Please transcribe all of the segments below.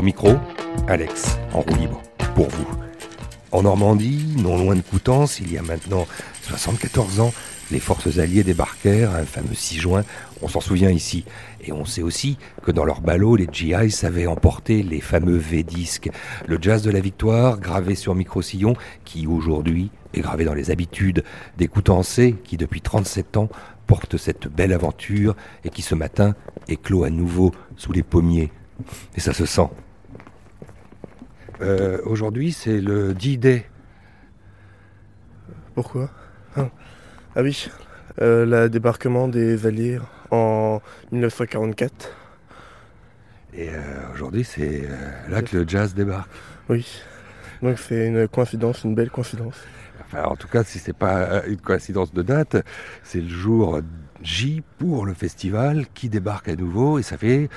Au micro, Alex, en roue libre, pour vous. En Normandie, non loin de Coutances, il y a maintenant 74 ans, les forces alliées débarquèrent un fameux 6 juin, on s'en souvient ici. Et on sait aussi que dans leur ballot, les GIs avaient emporté les fameux V-disques, le jazz de la victoire gravé sur micro-sillon, qui aujourd'hui est gravé dans les habitudes des Coutancés qui depuis 37 ans portent cette belle aventure et qui ce matin éclot à nouveau sous les pommiers. Et ça se sent. Euh, aujourd'hui, c'est le D-Day. Pourquoi ah. ah oui, euh, le débarquement des Alliés en 1944. Et euh, aujourd'hui, c'est là que le jazz débarque. Oui, donc c'est une coïncidence, une belle coïncidence. Enfin, en tout cas, si c'est pas une coïncidence de date, c'est le jour J pour le festival qui débarque à nouveau et ça fait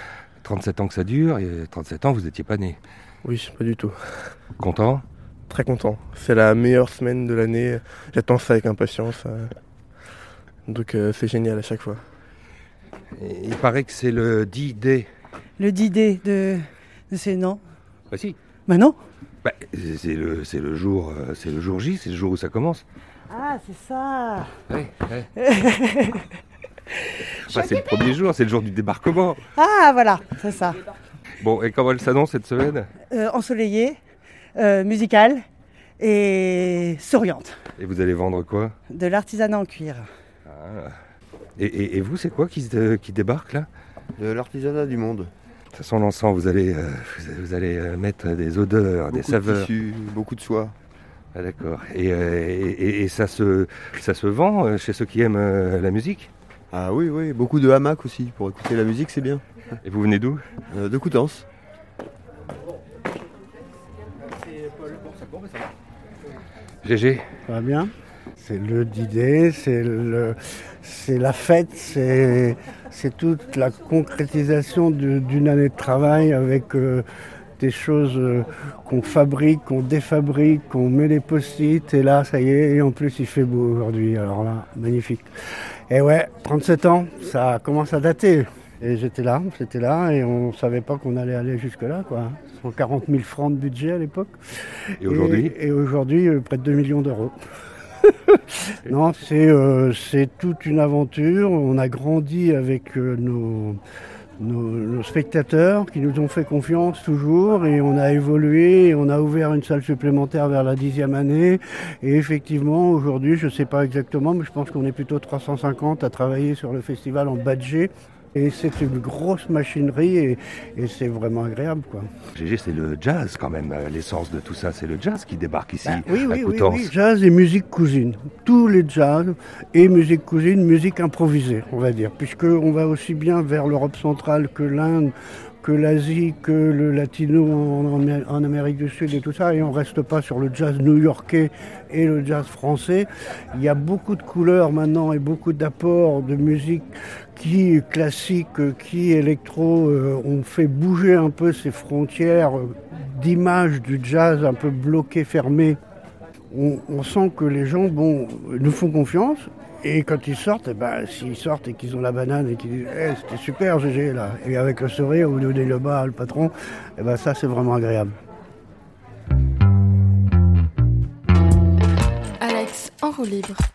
37 ans que ça dure et 37 ans vous n'étiez pas né. Oui, pas du tout. Content Très content. C'est la meilleure semaine de l'année. J'attends ça avec impatience. Euh. Donc euh, c'est génial à chaque fois. il paraît que c'est le D-Day. Le D-Day de, de ces noms Bah si. Bah non. Bah, c'est le, le, jour, euh, c'est le jour J, c'est le jour où ça commence. Ah, c'est ça. Oui, c'est le premier jour, c'est le jour du débarquement. Ah, voilà, c'est ça. Bon, et comment elle s'annonce cette semaine? Euh, Ensoleillée, euh, musicale et souriante. Et vous allez vendre quoi? De l'artisanat en cuir. Ah. Et, vous, c'est quoi qui, qui débarque là? De l'artisanat du monde. De toute façon, l'encens, vous allez, euh, vous allez euh, mettre des odeurs, des saveurs. De beaucoup de soie. Ah, d'accord. Et, ça, se, ça se vend chez ceux qui aiment la musique? Ah oui, oui, beaucoup de hamacs aussi. Pour écouter la musique, c'est bien. Et vous venez d'où? Euh, De Coutances. GG Ça va bien? C'est le d'idée, c'est le, c'est la fête, c'est, c'est toute la concrétisation d'une année de travail avec euh, des choses euh, qu'on fabrique, qu'on défabrique, qu'on met les post-it, et là, ça y est, et en plus, il fait beau aujourd'hui. Alors là, magnifique. Et ouais, 37 ans, ça commence à dater. Et j'étais là, j'étais là, et on ne savait pas qu'on allait aller jusque-là, quoi. 140 000 francs de budget à l'époque. Et aujourd'hui Et, aujourd'hui, euh, près de 2 millions d'euros. non, euh, c'est toute une aventure. On a grandi avec euh, nos nos, spectateurs qui nous ont fait confiance toujours et on a évolué on a ouvert une salle supplémentaire vers la dixième année et effectivement aujourd'hui je ne sais pas exactement mais je pense qu'on est plutôt 350 à travailler sur le festival en badgé et c'est une grosse machinerie et, c'est vraiment agréable. Quoi. GG, c'est le jazz quand même, euh, l'essence de tout ça, c'est le jazz qui débarque ici bah oui, oui, Oui, oui, jazz et musique cousine. Tous les jazz et musique cousine, musique improvisée, on va dire, puisqu'on va aussi bien vers l'Europe centrale que l'Inde, que l'Asie, que le latino en, Amérique du Sud et tout ça, et on reste pas sur le jazz new-yorkais et le jazz français. Il y a beaucoup de couleurs maintenant et beaucoup d'apports de musique qui classique, qui électro, euh, ont fait bouger un peu ces frontières d'image du jazz un peu bloqué, fermé. On, sent que les gens nous font confiance et quand ils sortent, eh ben, s'ils sortent et qu'ils ont la banane et qu'ils disent eh, c'était super GG là, et avec le sourire au lieu le bas, le patron, eh ben, ça c'est vraiment agréable. Alex, en roue libre.